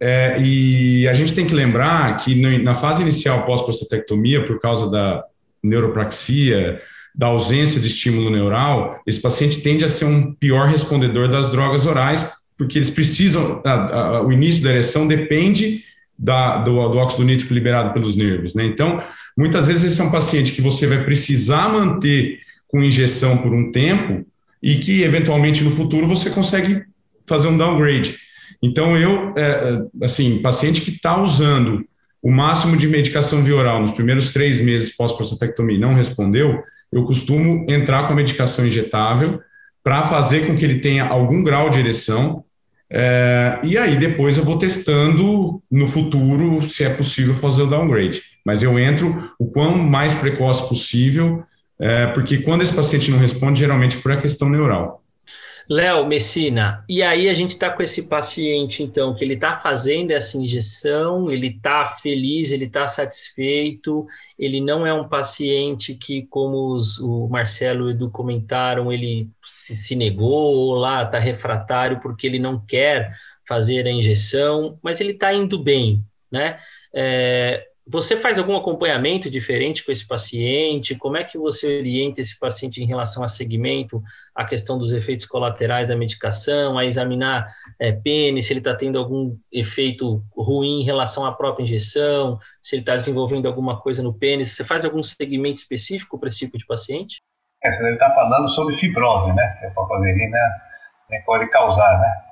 É, e a gente tem que lembrar que na fase inicial pós-prostatectomia, por causa da neuropraxia, da ausência de estímulo neural, esse paciente tende a ser um pior respondedor das drogas orais, porque eles precisam, a, a, o início da ereção depende da, do, do óxido nítrico liberado pelos nervos. Né? Então, muitas vezes esse é um paciente que você vai precisar manter com injeção por um tempo e que, eventualmente, no futuro você consegue fazer um downgrade. Então, eu, é, é assim, paciente que está usando o máximo de medicação via oral nos primeiros três meses pós-prostatectomia não respondeu, eu costumo entrar com a medicação injetável para fazer com que ele tenha algum grau de ereção, é, e aí depois eu vou testando no futuro se é possível fazer o downgrade. Mas eu entro o quão mais precoce possível, é, porque quando esse paciente não responde, geralmente por a questão neural. Léo Messina, e aí a gente está com esse paciente, então, que ele está fazendo essa injeção, ele está feliz, ele está satisfeito, ele não é um paciente que, como os, o Marcelo e o Edu comentaram, ele se, se negou ou lá está refratário porque ele não quer fazer a injeção, mas ele está indo bem, né? É, você faz algum acompanhamento diferente com esse paciente? Como é que você orienta esse paciente em relação a segmento, a questão dos efeitos colaterais da medicação, a examinar é, pênis, se ele está tendo algum efeito ruim em relação à própria injeção, se ele está desenvolvendo alguma coisa no pênis? Você faz algum segmento específico para esse tipo de paciente? É, você deve estar falando sobre fibrose, né? Que a papaverina pode causar, né?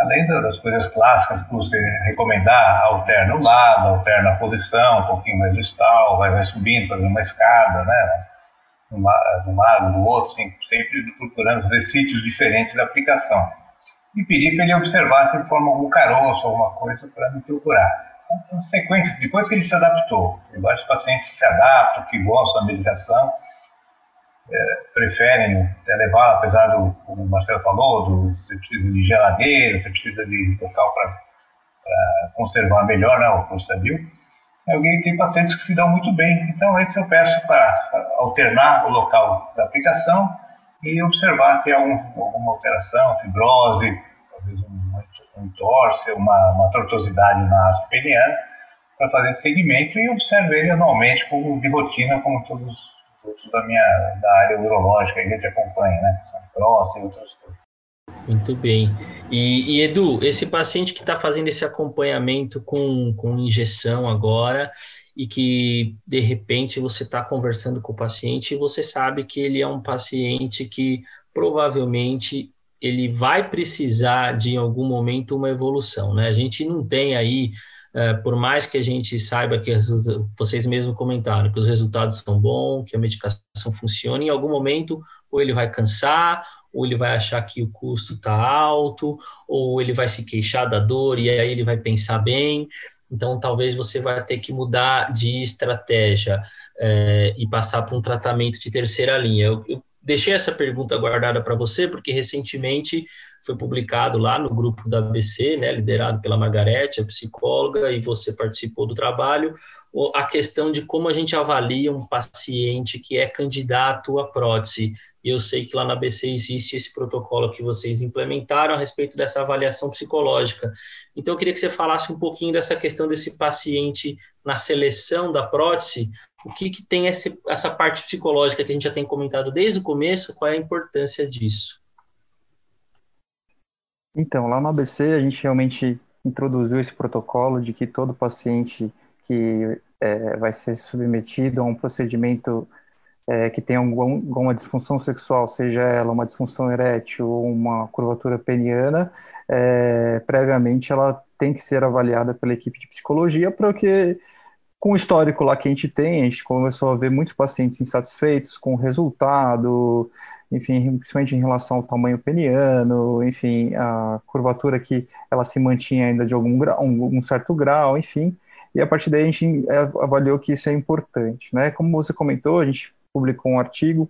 Além das coisas clássicas que você recomendar, alterna o lado, alterna a posição, um pouquinho mais distal, vai, vai subindo, fazendo uma escada, né? De um lado, do outro, assim, sempre procurando ver sítios diferentes da aplicação. E pedir para ele observar se ele forma algum caroço, alguma coisa, para me procurar. Então, sequências, depois que ele se adaptou, vários pacientes que se adaptam, que gostam da medicação, é, preferem até levar, apesar do, como o Marcelo falou, do, você precisa de geladeira, você precisa de local para conservar melhor né, o Prostadil. alguém tem pacientes que se dão muito bem. Então, esse eu peço para alternar o local da aplicação e observar se há alguma alteração, fibrose, talvez um, um torce, uma, uma tortuosidade na haste peniana, para fazer segmento e observar ele anualmente como, de rotina, como todos da minha da área urológica a gente acompanha, né? São e outras coisas. Muito bem. E, e Edu, esse paciente que está fazendo esse acompanhamento com, com injeção agora e que de repente você está conversando com o paciente e você sabe que ele é um paciente que provavelmente ele vai precisar de em algum momento uma evolução, né? A gente não tem aí, por mais que a gente saiba que vocês mesmos comentaram que os resultados são bons, que a medicação funciona, em algum momento ou ele vai cansar ou ele vai achar que o custo está alto, ou ele vai se queixar da dor e aí ele vai pensar bem. Então, talvez você vai ter que mudar de estratégia é, e passar para um tratamento de terceira linha. Eu, eu deixei essa pergunta guardada para você, porque recentemente foi publicado lá no grupo da ABC, né, liderado pela Margarete, a psicóloga, e você participou do trabalho, a questão de como a gente avalia um paciente que é candidato à prótese e eu sei que lá na BC existe esse protocolo que vocês implementaram a respeito dessa avaliação psicológica. Então, eu queria que você falasse um pouquinho dessa questão desse paciente na seleção da prótese, o que, que tem esse, essa parte psicológica que a gente já tem comentado desde o começo, qual é a importância disso? Então, lá no ABC, a gente realmente introduziu esse protocolo de que todo paciente que é, vai ser submetido a um procedimento é, que tem algum, alguma disfunção sexual, seja ela uma disfunção erétil ou uma curvatura peniana, é, previamente ela tem que ser avaliada pela equipe de psicologia, porque com o histórico lá que a gente tem, a gente começou a ver muitos pacientes insatisfeitos com o resultado, enfim, principalmente em relação ao tamanho peniano, enfim, a curvatura que ela se mantinha ainda de algum grau, um, um certo grau, enfim, e a partir daí a gente é, avaliou que isso é importante, né? Como você comentou, a gente publicou um artigo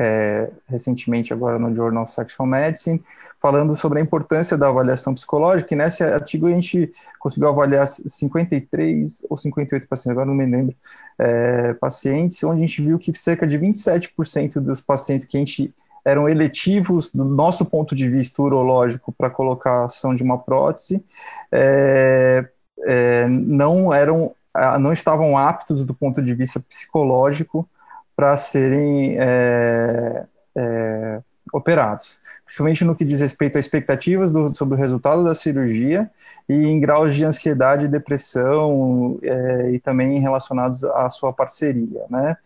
é, recentemente agora no Journal Sexual Medicine, falando sobre a importância da avaliação psicológica, e nesse artigo a gente conseguiu avaliar 53 ou 58 pacientes, agora não me lembro, é, pacientes, onde a gente viu que cerca de 27% dos pacientes que a gente eram eletivos do nosso ponto de vista urológico para colocação de uma prótese, é, é, não eram, não estavam aptos do ponto de vista psicológico para serem é, é, operados, principalmente no que diz respeito a expectativas do, sobre o resultado da cirurgia e em graus de ansiedade e depressão é, e também relacionados à sua parceria, né?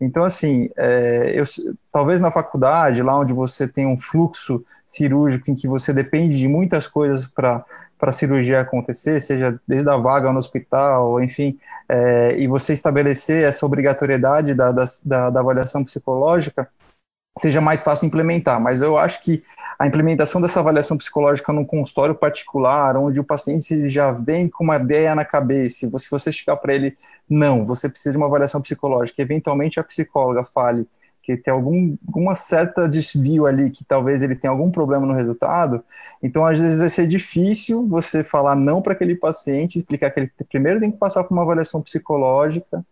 Então, assim, é, eu, talvez na faculdade, lá onde você tem um fluxo cirúrgico em que você depende de muitas coisas para para a cirurgia acontecer, seja desde a vaga no hospital, enfim, é, e você estabelecer essa obrigatoriedade da, da, da, avaliação psicológica, seja mais fácil implementar. Mas eu acho que a implementação dessa avaliação psicológica num consultório particular, onde o paciente já vem com uma ideia na cabeça, se você chegar para ele, não, você precisa de uma avaliação psicológica, eventualmente a psicóloga fale, que tem algum, alguma certa desvio ali, que talvez ele tenha algum problema no resultado. Então, às vezes, vai ser difícil você falar não para aquele paciente, explicar que ele primeiro tem que passar por uma avaliação psicológica,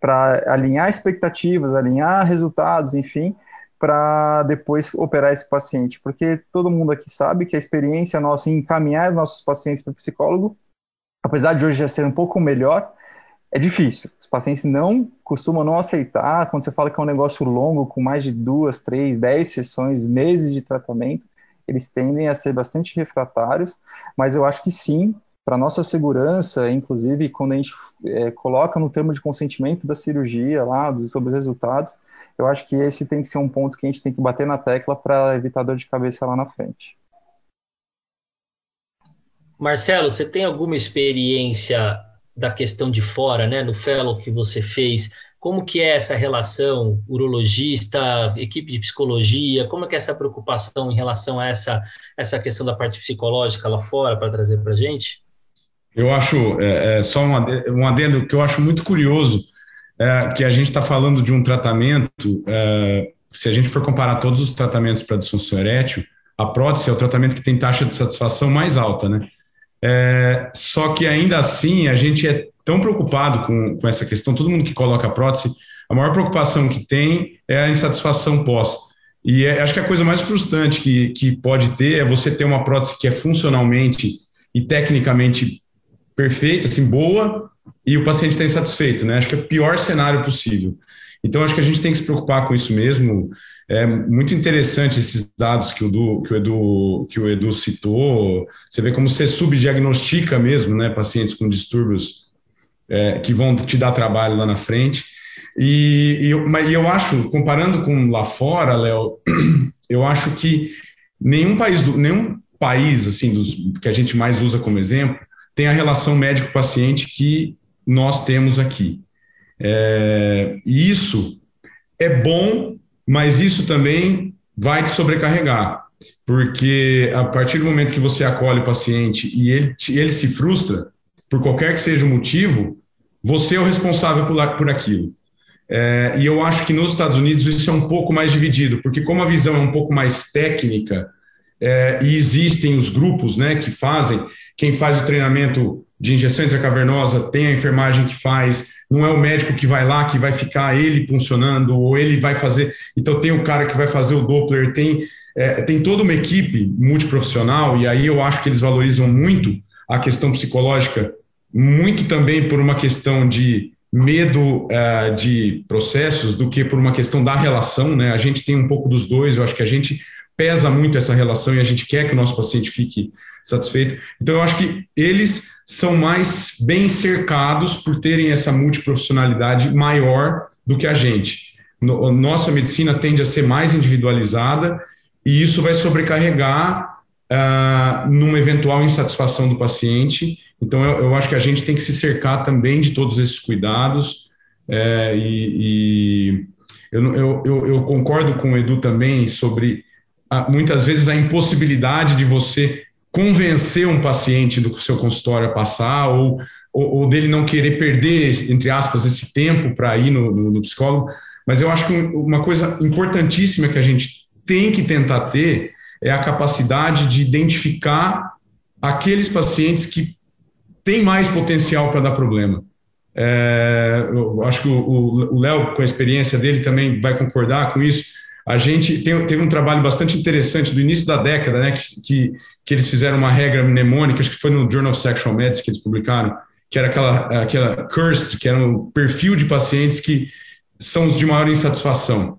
para alinhar expectativas, alinhar resultados, enfim, para depois operar esse paciente. Porque todo mundo aqui sabe que a experiência nossa em encaminhar nossos pacientes para o psicólogo, apesar de hoje já ser um pouco melhor, é difícil. Os pacientes não costumam não aceitar quando você fala que é um negócio longo, com mais de duas, três, dez sessões, meses de tratamento, eles tendem a ser bastante refratários, mas eu acho que sim, para nossa segurança, inclusive quando a gente é, coloca no termo de consentimento da cirurgia lá, do, sobre os resultados, eu acho que esse tem que ser um ponto que a gente tem que bater na tecla para evitar dor de cabeça lá na frente. Marcelo, você tem alguma experiência da questão de fora, né, no fellow que você fez, como que é essa relação urologista, equipe de psicologia, como é que é essa preocupação em relação a essa, essa questão da parte psicológica lá fora para trazer para a gente? Eu acho, é, é, só um adendo, que eu acho muito curioso, é, que a gente está falando de um tratamento, é, se a gente for comparar todos os tratamentos para disfunção erétil, a prótese é o tratamento que tem taxa de satisfação mais alta, né? É, só que ainda assim a gente é tão preocupado com, com essa questão, todo mundo que coloca a prótese, a maior preocupação que tem é a insatisfação pós. E é, acho que a coisa mais frustrante que, que pode ter é você ter uma prótese que é funcionalmente e tecnicamente perfeita, assim, boa, e o paciente está insatisfeito, né? Acho que é o pior cenário possível. Então, acho que a gente tem que se preocupar com isso mesmo. É muito interessante esses dados que o, Edu, que o, Edu, que o Edu citou. Você vê como você subdiagnostica mesmo, né, pacientes com distúrbios é, que vão te dar trabalho lá na frente. E, e eu, mas eu acho, comparando com lá fora, Léo, eu acho que nenhum país, do, nenhum país assim dos que a gente mais usa como exemplo tem a relação médico-paciente que nós temos aqui. É, e isso é bom, mas isso também vai te sobrecarregar, porque a partir do momento que você acolhe o paciente e ele, ele se frustra, por qualquer que seja o motivo, você é o responsável por, por aquilo. É, e eu acho que nos Estados Unidos isso é um pouco mais dividido, porque como a visão é um pouco mais técnica, é, e existem os grupos né, que fazem, quem faz o treinamento de injeção intracavernosa tem a enfermagem que faz, não é o médico que vai lá, que vai ficar ele funcionando, ou ele vai fazer. Então, tem o cara que vai fazer o Doppler, tem, é, tem toda uma equipe multiprofissional, e aí eu acho que eles valorizam muito a questão psicológica, muito também por uma questão de medo uh, de processos do que por uma questão da relação, né? A gente tem um pouco dos dois, eu acho que a gente pesa muito essa relação e a gente quer que o nosso paciente fique satisfeito. Então, eu acho que eles são mais bem cercados por terem essa multiprofissionalidade maior do que a gente. No, nossa medicina tende a ser mais individualizada e isso vai sobrecarregar uh, numa eventual insatisfação do paciente. Então, eu, eu, acho que a gente tem que se cercar também de todos esses cuidados é, e, e eu, eu, eu, concordo com o Edu também sobre muitas vezes a impossibilidade de você convencer um paciente do seu consultório a passar ou, ou, ou dele não querer perder, entre aspas, esse tempo para ir no, no, no, psicólogo. Mas eu acho que uma coisa importantíssima que a gente tem que tentar ter é a capacidade de identificar aqueles pacientes que têm mais potencial para dar problema. É, eu acho que o Léo, com a experiência dele, também vai concordar com isso a gente tem, teve um trabalho bastante interessante do início da década, né, que, que, que, eles fizeram uma regra mnemônica, acho que foi no Journal of Sexual Medicine que eles publicaram, que era aquela, aquela CURSed, que era um perfil de pacientes que são os de maior insatisfação.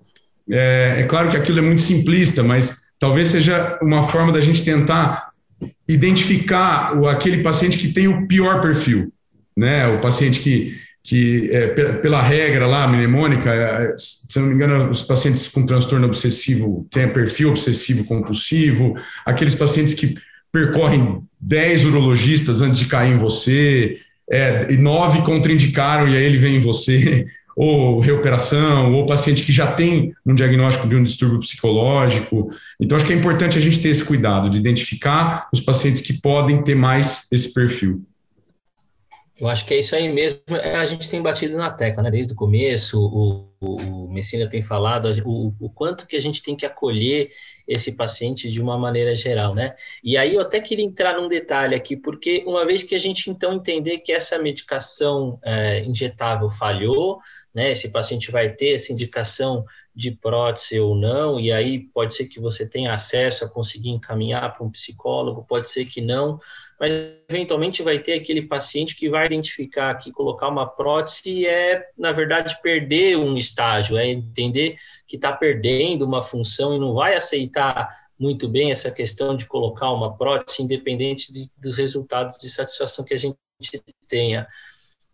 É, é claro que aquilo é muito simplista, mas talvez seja uma forma da gente tentar identificar o, aquele paciente que tem o pior perfil, né? O paciente que que é, pela regra lá, mnemônica, é, se não me engano, os pacientes com transtorno obsessivo têm perfil obsessivo compulsivo, aqueles pacientes que percorrem 10 urologistas antes de cair em você, é, e nove contraindicaram e aí ele vem em você, ou reoperação, ou paciente que já tem um diagnóstico de um distúrbio psicológico. Então, acho que é importante a gente ter esse cuidado de identificar os pacientes que podem ter mais esse perfil. Eu acho que é isso aí mesmo. É, a gente tem batido na tecla, né? Desde o começo, o, o, Messina tem falado o, o, quanto que a gente tem que acolher esse paciente de uma maneira geral, né? E aí eu até queria entrar num detalhe aqui, porque uma vez que a gente então entender que essa medicação é, injetável falhou, né? Esse paciente vai ter essa indicação de prótese ou não, e aí pode ser que você tenha acesso a conseguir encaminhar para um psicólogo, pode ser que não, mas eventualmente vai ter aquele paciente que vai identificar que colocar uma prótese é, na verdade, perder um estágio, é entender que está perdendo uma função e não vai aceitar muito bem essa questão de colocar uma prótese, independente de, dos resultados de satisfação que a gente tenha.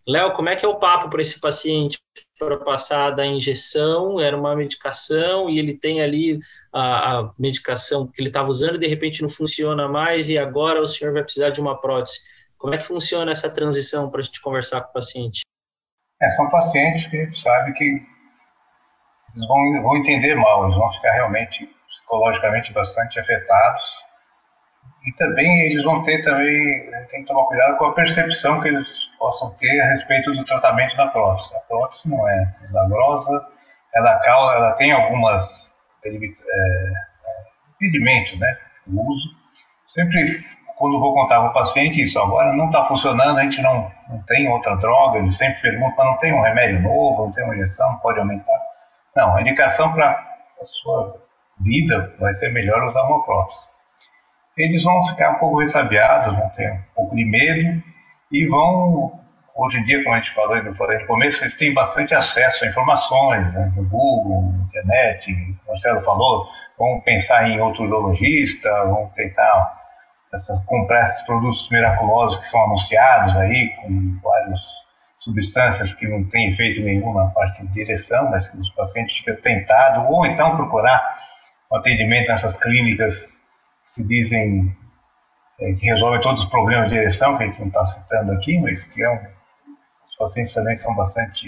Léo, como é que é o papo para esse paciente para passar da injeção? Era uma medicação e ele tem ali a, a medicação que ele estava usando e de repente não funciona mais e agora o senhor vai precisar de uma prótese. Como é que funciona essa transição para a gente conversar com o paciente? É, são pacientes que a gente sabe que eles vão, vão entender mal, eles vão ficar realmente psicologicamente bastante afetados e também eles vão ter também, tem que tomar cuidado com a percepção que eles possam ter a respeito do tratamento da próstata. A próstata não é milagrosa, ela causa, ela tem algumas é, impedimentos, né, o uso. Sempre quando vou contar para o paciente isso, agora não está funcionando, a gente não, não tem outra droga, ele sempre pergunta, mas não tem um remédio novo, não tem uma injeção, pode aumentar. Não, a indicação para a sua vida vai ser melhor usar uma prótese. Eles vão ficar um pouco ressabiados, vão ter um pouco de medo e vão, hoje em dia, como a gente falou, eu falei no começo, eles têm bastante acesso a informações né, no Google, na internet, o Marcelo falou, vão pensar em outro urologista, vão tentar essa, comprar esses produtos miraculosos que são anunciados aí, com várias substâncias que não têm efeito nenhum na parte de direção, mas que os pacientes ficam tentados, ou então procurar um atendimento nessas clínicas que dizem é, que resolvem todos os problemas de ereção, que a gente não está citando aqui, mas que é um, os pacientes também são bastante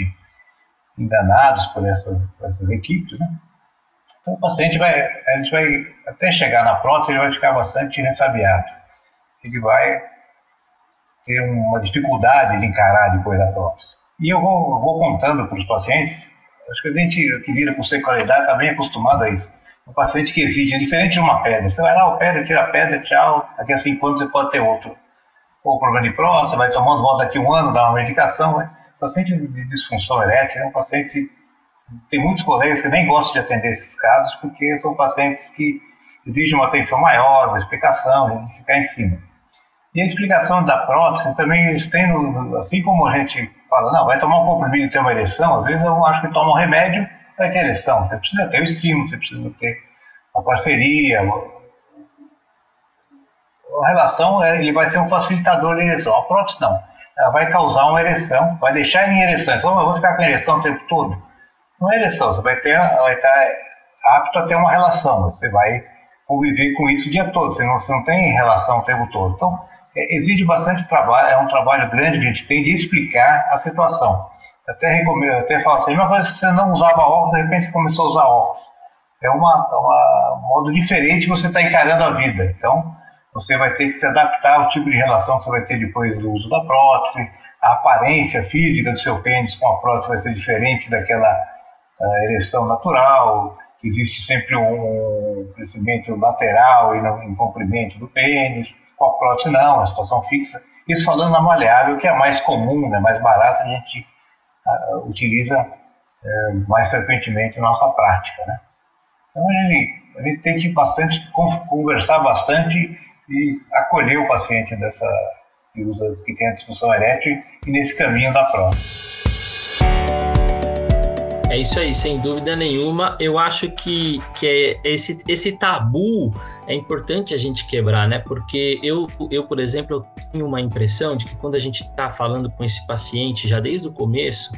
enganados por essas, por essas equipes, né? Então, o paciente vai, a gente vai, até chegar na prótese, ele vai ficar bastante ressabiado. Ele vai ter uma dificuldade de encarar depois da prótese. E eu vou, eu vou contando para os pacientes, acho que a gente que lida com sexualidade está bem acostumado a isso. O paciente que exige, é diferente de uma pedra. Você vai lá, opera, tira a pedra, tchau, daqui a cinco anos você pode ter outro. Ou problema de próstata, vai tomando, volta daqui um ano, dá uma medicação. Né? O paciente de disfunção erétil é um paciente tem muitos colegas que nem gostam de atender esses casos porque são pacientes que exigem uma atenção maior, uma explicação, e ficar em cima. E a explicação da prótese também eles têm, assim como a gente fala, não, vai tomar um comprimido e ter uma ereção, às vezes eu acho que toma um remédio para ter ereção. Você precisa ter o estímulo, você precisa ter a parceria. A relação, é, ele vai ser um facilitador da ereção. A prótese não. Ela vai causar uma ereção, vai deixar ele em ereção. Então, eu vou ficar com ereção o tempo todo não é ereção, você vai, ter, vai estar apto a ter uma relação, você vai conviver com isso o dia todo, você não, você não tem relação o tempo todo. Então, é, exige bastante trabalho, é um trabalho grande que a gente tem de explicar a situação. Até recomendo, até falo assim, uma coisa que você não usava óculos, de repente começou a usar óculos. É uma, uma um modo diferente que você está encarando a vida. Então, você vai ter que se adaptar ao tipo de relação que você vai ter depois do uso da prótese, a aparência física do seu pênis com a prótese vai ser diferente daquela a ereção natural, que existe sempre um crescimento lateral e no, em comprimento do pênis, com a prótese não, a situação fixa. Isso falando na maleável, que é mais comum, né, mais barata, a gente uh, utiliza uh, mais frequentemente nossa prática. Né? Então a gente, a gente tem que bastante, conversar bastante e acolher o paciente dessa que, usa, que tem a disfunção erétil e nesse caminho da prótese. É isso aí, sem dúvida nenhuma. Eu acho que, que é esse, esse tabu é importante a gente quebrar, né? Porque eu, eu, por exemplo, eu tenho uma impressão de que quando a gente está falando com esse paciente já desde o começo,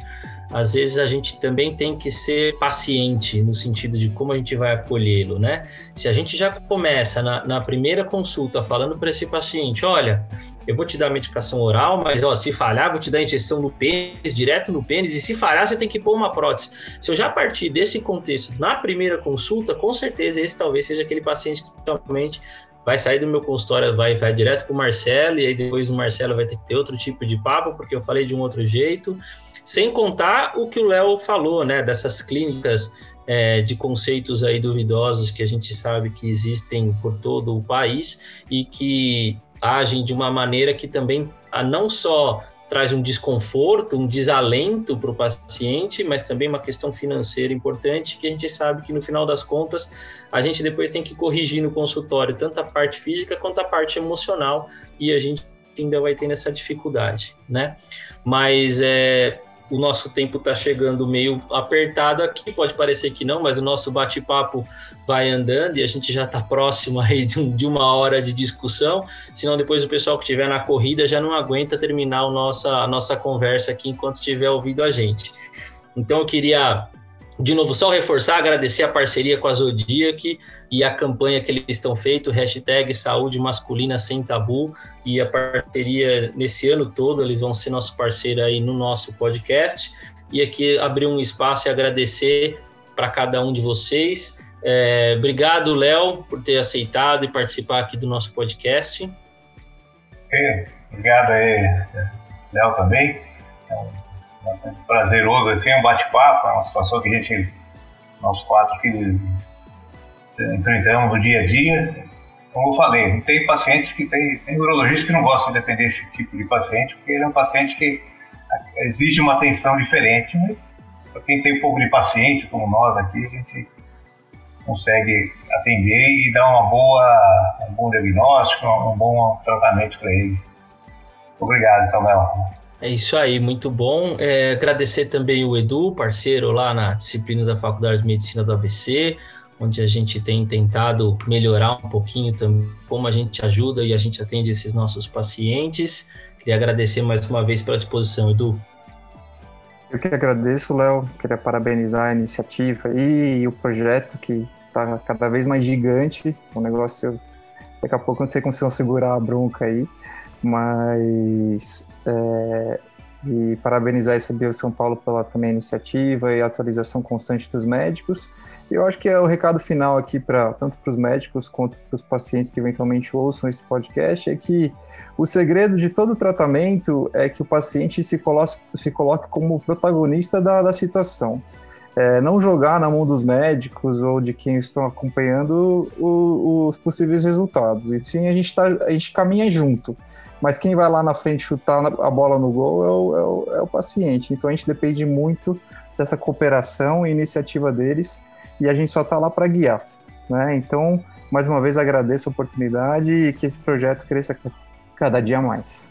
às vezes a gente também tem que ser paciente no sentido de como a gente vai acolhê-lo, né? Se a gente já começa na, na primeira consulta falando para esse paciente, olha, eu vou te dar medicação oral, mas ó, se falhar, vou te dar injeção no pênis, direto no pênis, e se falhar, você tem que pôr uma prótese. Se eu já partir desse contexto na primeira consulta, com certeza esse talvez seja aquele paciente que realmente vai sair do meu consultório, vai, vai direto para o Marcelo, e aí depois o Marcelo vai ter que ter outro tipo de papo, porque eu falei de um outro jeito. Sem contar o que o Léo falou, né, dessas clínicas é, de conceitos aí duvidosos que a gente sabe que existem por todo o país e que agem de uma maneira que também a não só traz um desconforto, um desalento para o paciente, mas também uma questão financeira importante que a gente sabe que no final das contas a gente depois tem que corrigir no consultório tanto a parte física quanto a parte emocional e a gente ainda vai ter essa dificuldade, né? Mas é, o nosso tempo está chegando meio apertado aqui, pode parecer que não, mas o nosso bate-papo vai andando e a gente já está próximo aí de, de, uma hora de discussão, senão depois o pessoal que estiver na corrida já não aguenta terminar a nossa, a nossa conversa aqui enquanto estiver ouvindo a gente. Então eu queria de novo, só reforçar, agradecer a parceria com a Zodiac e a campanha que eles estão feito, hashtag Saúde Masculina Sem Tabu, e a parceria nesse ano todo, eles vão ser nosso parceiro aí no nosso podcast. E aqui abrir um espaço e agradecer para cada um de vocês. É, obrigado, Léo, por ter aceitado e participar aqui do nosso podcast. Obrigado aí, Léo, também. Prazeroso, assim, um bate-papo, é uma situação que a gente, nós quatro que enfrentamos no dia a dia. como eu falei, tem pacientes que tem, tem urologistas que não gostam de atender esse tipo de paciente, porque ele é um paciente que exige uma atenção diferente, mas para quem tem um pouco de paciência, como nós aqui, a gente consegue atender e dar uma boa, um bom diagnóstico, um bom tratamento para ele. Obrigado, então, Léo. É isso aí, muito bom. É, agradecer também o Edu, parceiro lá na disciplina da Faculdade de Medicina do ABC, onde a gente tem tentado melhorar um pouquinho também como a gente ajuda e a gente atende esses nossos pacientes. Queria agradecer mais uma vez pela disposição, Edu. Eu que agradeço, Léo. Queria parabenizar a iniciativa e o projeto que está cada vez mais gigante. O negócio, daqui a pouco não sei como vocês vão segurar a bronca aí, mas é, e parabenizar esse Bio São Paulo pela também iniciativa e atualização constante dos médicos. E eu acho que é o recado final aqui para tanto para os médicos quanto para os pacientes que eventualmente ouçam esse podcast é que o segredo de todo tratamento é que o paciente se coloque, se coloque como protagonista da, da situação. É, não jogar na mão dos médicos ou de quem estão acompanhando o, os possíveis resultados. E sim, a gente, tá, a gente caminha junto. Mas quem vai lá na frente chutar a bola no gol é o, é o, é o paciente. Então a gente depende muito dessa cooperação e iniciativa deles e a gente só está lá para guiar. Né? Então, mais uma vez, agradeço a oportunidade e que esse projeto cresça cada dia mais.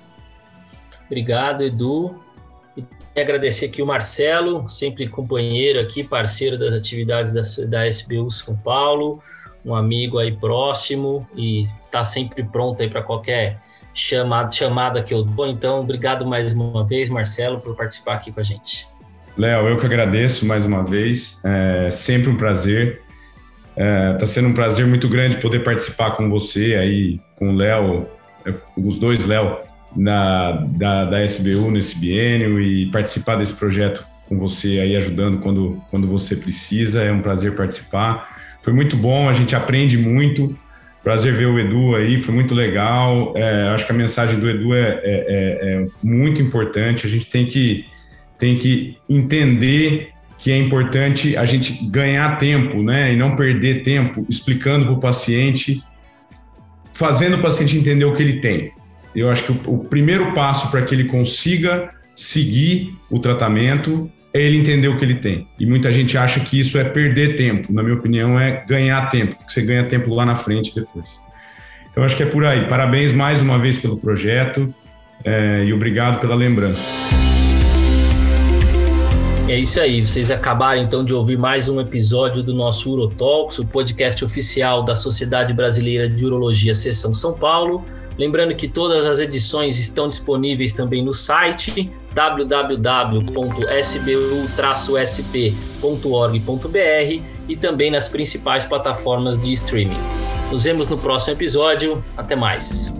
Obrigado, Edu. E agradecer aqui o Marcelo, sempre companheiro aqui, parceiro das atividades da, da SBU São Paulo, um amigo aí próximo e está sempre pronto aí para qualquer chamada, chamada que eu dou. Então, obrigado mais uma vez, Marcelo, por participar aqui com a gente. Léo, eu que agradeço mais uma vez, é sempre um prazer. Está é, tá sendo um prazer muito grande poder participar com você aí, com o Léo, é, os dois Léo, na, da, da SBU nesse biênio e participar desse projeto com você aí ajudando quando, quando você precisa. É um prazer participar. Foi muito bom, a gente aprende muito. Prazer ver o Edu aí, foi muito legal. É, acho que a mensagem do Edu é, é, é, é muito importante. A gente tem que tem que entender que é importante a gente ganhar tempo, né, e não perder tempo explicando para o paciente, fazendo o paciente entender o que ele tem. Eu acho que o, o primeiro passo para que ele consiga seguir o tratamento é ele entender o que ele tem. E muita gente acha que isso é perder tempo. Na minha opinião, é ganhar tempo, porque você ganha tempo lá na frente depois. Então, acho que é por aí. Parabéns mais uma vez pelo projeto é, e obrigado pela lembrança. É isso aí, vocês acabaram então de ouvir mais um episódio do nosso Urotalks, o podcast oficial da Sociedade Brasileira de Urologia Seção São Paulo. Lembrando que todas as edições estão disponíveis também no site www.sbu-sp.org.br e também nas principais plataformas de streaming. Nos vemos no próximo episódio. Até mais.